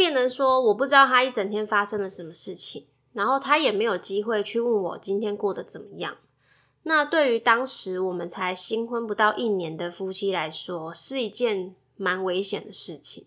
变成说我不知道他一整天发生了什么事情，然后他也没有机会去问我今天过得怎么样。那对于当时我们才新婚不到一年的夫妻来说，是一件蛮危险的事情。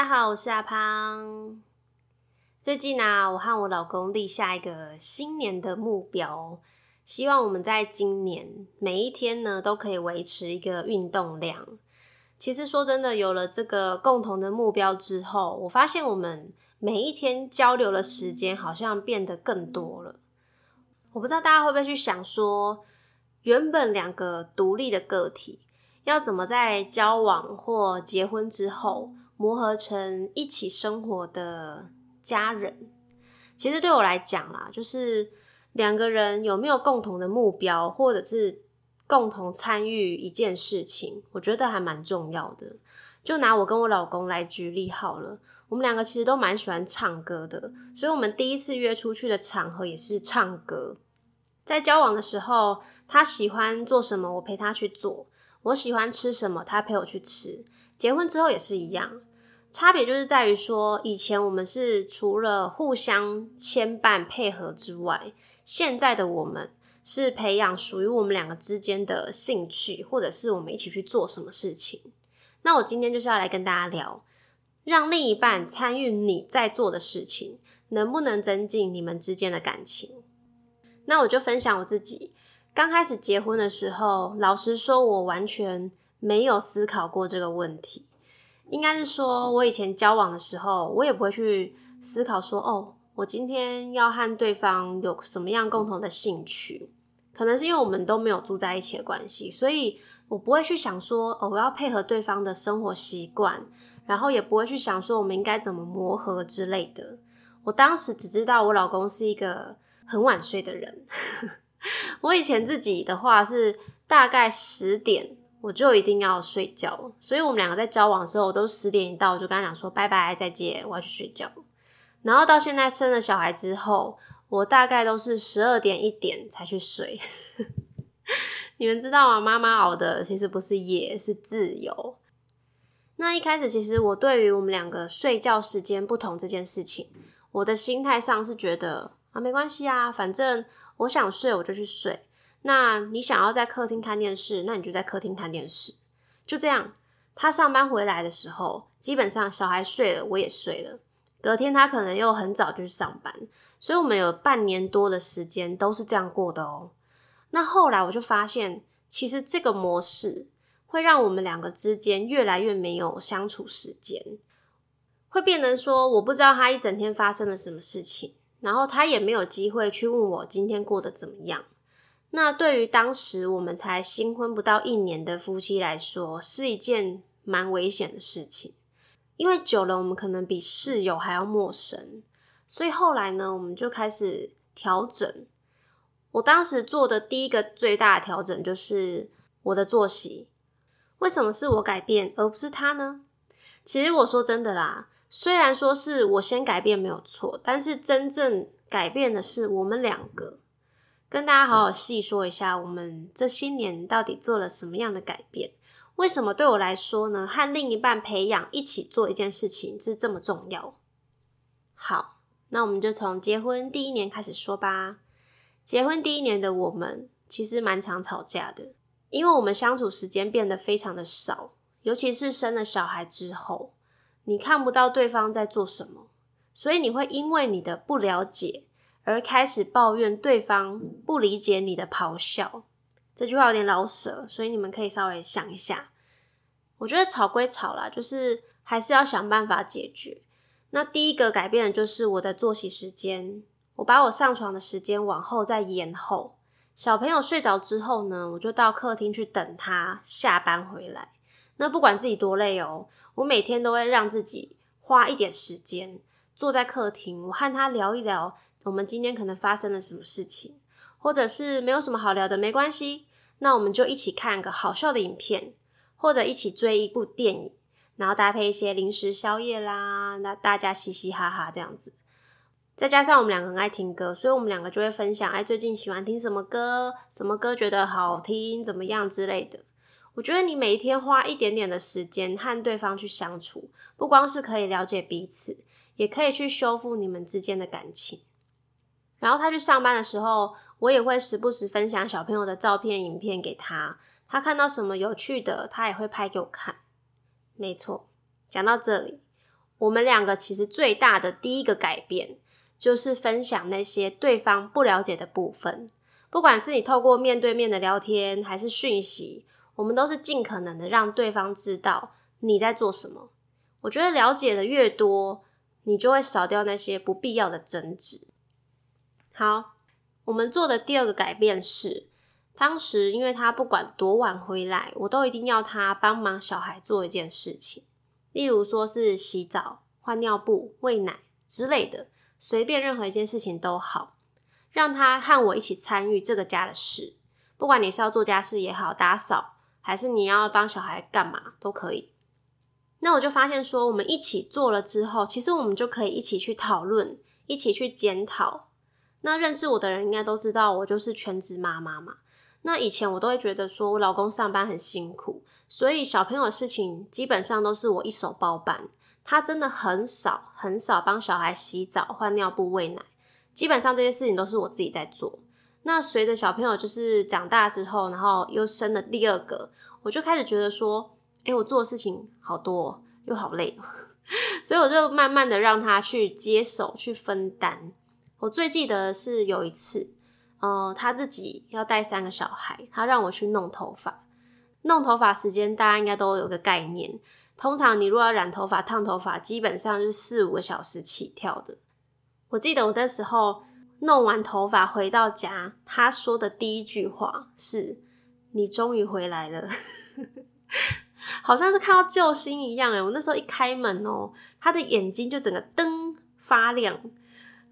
大家好，我是阿胖。最近呢，我和我老公立下一个新年的目标，希望我们在今年每一天呢都可以维持一个运动量。其实说真的，有了这个共同的目标之后，我发现我们每一天交流的时间好像变得更多了。我不知道大家会不会去想说，原本两个独立的个体，要怎么在交往或结婚之后？磨合成一起生活的家人，其实对我来讲啦，就是两个人有没有共同的目标，或者是共同参与一件事情，我觉得还蛮重要的。就拿我跟我老公来举例好了，我们两个其实都蛮喜欢唱歌的，所以我们第一次约出去的场合也是唱歌。在交往的时候，他喜欢做什么，我陪他去做；我喜欢吃什么，他陪我去吃。结婚之后也是一样。差别就是在于说，以前我们是除了互相牵绊配合之外，现在的我们是培养属于我们两个之间的兴趣，或者是我们一起去做什么事情。那我今天就是要来跟大家聊，让另一半参与你在做的事情，能不能增进你们之间的感情？那我就分享我自己刚开始结婚的时候，老实说，我完全没有思考过这个问题。应该是说，我以前交往的时候，我也不会去思考说，哦，我今天要和对方有什么样共同的兴趣。可能是因为我们都没有住在一起的关系，所以我不会去想说，哦，我要配合对方的生活习惯，然后也不会去想说我们应该怎么磨合之类的。我当时只知道我老公是一个很晚睡的人。我以前自己的话是大概十点。我就一定要睡觉，所以我们两个在交往的时候，我都十点一到，我就跟他讲说拜拜，再见，我要去睡觉。然后到现在生了小孩之后，我大概都是十二点一点才去睡。你们知道吗？妈妈熬的其实不是夜，是自由。那一开始，其实我对于我们两个睡觉时间不同这件事情，我的心态上是觉得啊，没关系啊，反正我想睡我就去睡。那你想要在客厅看电视，那你就在客厅看电视，就这样。他上班回来的时候，基本上小孩睡了，我也睡了。隔天他可能又很早就去上班，所以我们有半年多的时间都是这样过的哦。那后来我就发现，其实这个模式会让我们两个之间越来越没有相处时间，会变成说，我不知道他一整天发生了什么事情，然后他也没有机会去问我今天过得怎么样。那对于当时我们才新婚不到一年的夫妻来说，是一件蛮危险的事情，因为久了我们可能比室友还要陌生，所以后来呢，我们就开始调整。我当时做的第一个最大的调整就是我的作息。为什么是我改变而不是他呢？其实我说真的啦，虽然说是我先改变没有错，但是真正改变的是我们两个。跟大家好好细说一下，我们这些年到底做了什么样的改变？为什么对我来说呢？和另一半培养一起做一件事情是这么重要？好，那我们就从结婚第一年开始说吧。结婚第一年的我们其实蛮常吵架的，因为我们相处时间变得非常的少，尤其是生了小孩之后，你看不到对方在做什么，所以你会因为你的不了解。而开始抱怨对方不理解你的咆哮，这句话有点老舍，所以你们可以稍微想一下。我觉得吵归吵啦，就是还是要想办法解决。那第一个改变的就是我的作息时间，我把我上床的时间往后再延后。小朋友睡着之后呢，我就到客厅去等他下班回来。那不管自己多累哦，我每天都会让自己花一点时间坐在客厅，我和他聊一聊我们今天可能发生了什么事情，或者是没有什么好聊的，没关系，那我们就一起看个好笑的影片，或者一起追一部电影。然后搭配一些零食宵夜啦，那大家嘻嘻哈哈这样子，再加上我们两个很爱听歌，所以我们两个就会分享，哎，最近喜欢听什么歌，什么歌觉得好听，怎么样之类的。我觉得你每一天花一点点的时间和对方去相处，不光是可以了解彼此，也可以去修复你们之间的感情。然后他去上班的时候，我也会时不时分享小朋友的照片、影片给他，他看到什么有趣的，他也会拍给我看。没错，讲到这里，我们两个其实最大的第一个改变，就是分享那些对方不了解的部分。不管是你透过面对面的聊天，还是讯息，我们都是尽可能的让对方知道你在做什么。我觉得了解的越多，你就会少掉那些不必要的争执。好，我们做的第二个改变是。当时，因为他不管多晚回来，我都一定要他帮忙小孩做一件事情，例如说是洗澡、换尿布、喂奶之类的，随便任何一件事情都好，让他和我一起参与这个家的事。不管你是要做家事也好，打扫，还是你要帮小孩干嘛都可以。那我就发现说，我们一起做了之后，其实我们就可以一起去讨论，一起去检讨。那认识我的人应该都知道，我就是全职妈妈嘛。那以前我都会觉得说，我老公上班很辛苦，所以小朋友的事情基本上都是我一手包办。他真的很少很少帮小孩洗澡、换尿布、喂奶，基本上这些事情都是我自己在做。那随着小朋友就是长大之后，然后又生了第二个，我就开始觉得说，诶，我做的事情好多又好累，所以我就慢慢的让他去接手、去分担。我最记得是有一次。呃，他自己要带三个小孩，他让我去弄头发。弄头发时间大家应该都有个概念，通常你如果要染头发、烫头发，基本上是四五个小时起跳的。我记得我那时候弄完头发回到家，他说的第一句话是：“你终于回来了。”好像是看到救星一样诶我那时候一开门哦，他的眼睛就整个灯发亮。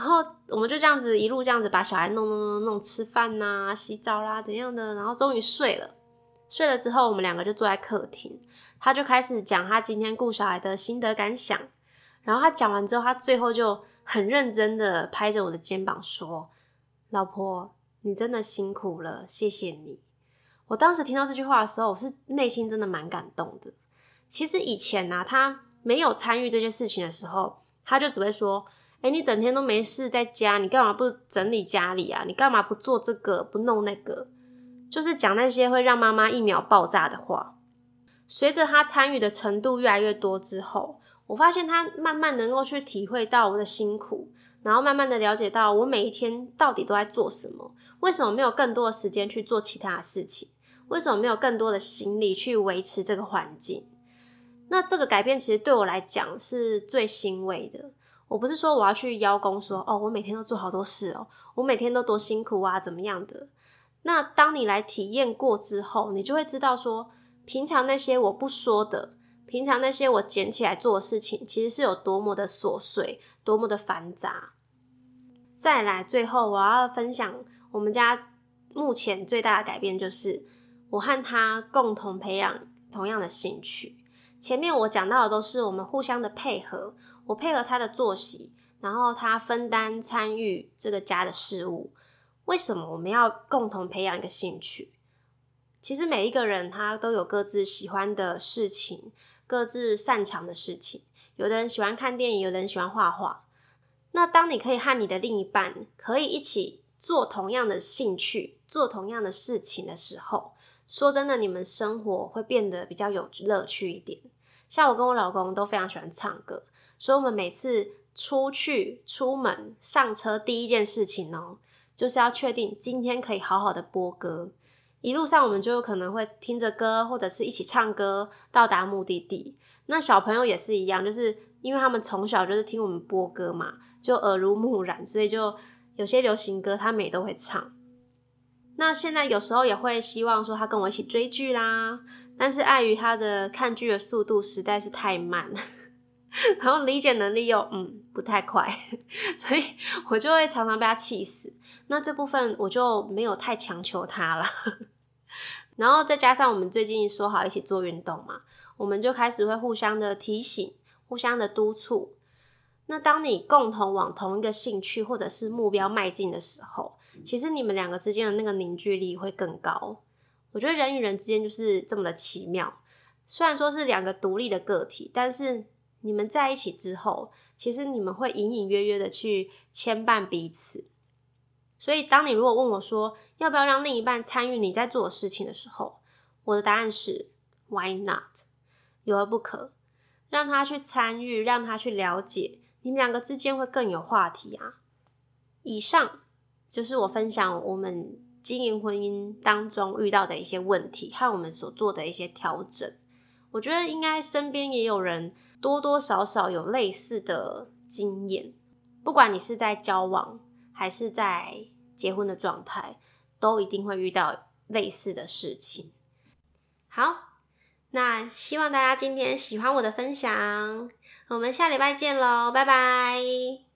然后我们就这样子一路这样子把小孩弄弄弄弄吃饭呐、洗澡啦怎样的，然后终于睡了。睡了之后，我们两个就坐在客厅，他就开始讲他今天顾小孩的心得感想。然后他讲完之后，他最后就很认真的拍着我的肩膀说：“老婆，你真的辛苦了，谢谢你。”我当时听到这句话的时候，我是内心真的蛮感动的。其实以前呢，他没有参与这件事情的时候，他就只会说。哎，你整天都没事在家，你干嘛不整理家里啊？你干嘛不做这个不弄那个？就是讲那些会让妈妈一秒爆炸的话。随着他参与的程度越来越多之后，我发现他慢慢能够去体会到我的辛苦，然后慢慢的了解到我每一天到底都在做什么，为什么没有更多的时间去做其他的事情？为什么没有更多的心力去维持这个环境？那这个改变其实对我来讲是最欣慰的。我不是说我要去邀功，说哦，我每天都做好多事哦，我每天都多辛苦啊，怎么样的？那当你来体验过之后，你就会知道说，平常那些我不说的，平常那些我捡起来做的事情，其实是有多么的琐碎，多么的繁杂。再来，最后我要分享我们家目前最大的改变，就是我和他共同培养同样的兴趣。前面我讲到的都是我们互相的配合。我配合他的作息，然后他分担参与这个家的事务。为什么我们要共同培养一个兴趣？其实每一个人他都有各自喜欢的事情，各自擅长的事情。有的人喜欢看电影，有的人喜欢画画。那当你可以和你的另一半可以一起做同样的兴趣，做同样的事情的时候，说真的，你们生活会变得比较有乐趣一点。像我跟我老公都非常喜欢唱歌。所以，我们每次出去、出门、上车，第一件事情哦，就是要确定今天可以好好的播歌。一路上我们就有可能会听着歌，或者是一起唱歌到达目的地。那小朋友也是一样，就是因为他们从小就是听我们播歌嘛，就耳濡目染，所以就有些流行歌他们也都会唱。那现在有时候也会希望说他跟我一起追剧啦，但是碍于他的看剧的速度实在是太慢，然后理解能力又嗯不太快，所以我就会常常被他气死。那这部分我就没有太强求他了。然后再加上我们最近说好一起做运动嘛，我们就开始会互相的提醒，互相的督促。那当你共同往同一个兴趣或者是目标迈进的时候，其实你们两个之间的那个凝聚力会更高。我觉得人与人之间就是这么的奇妙。虽然说是两个独立的个体，但是你们在一起之后，其实你们会隐隐约约的去牵绊彼此。所以，当你如果问我说要不要让另一半参与你在做的事情的时候，我的答案是 Why not？有何不可？让他去参与，让他去了解，你们两个之间会更有话题啊。以上。就是我分享我们经营婚姻当中遇到的一些问题和我们所做的一些调整。我觉得应该身边也有人多多少少有类似的经验，不管你是在交往还是在结婚的状态，都一定会遇到类似的事情。好，那希望大家今天喜欢我的分享，我们下礼拜见喽，拜拜。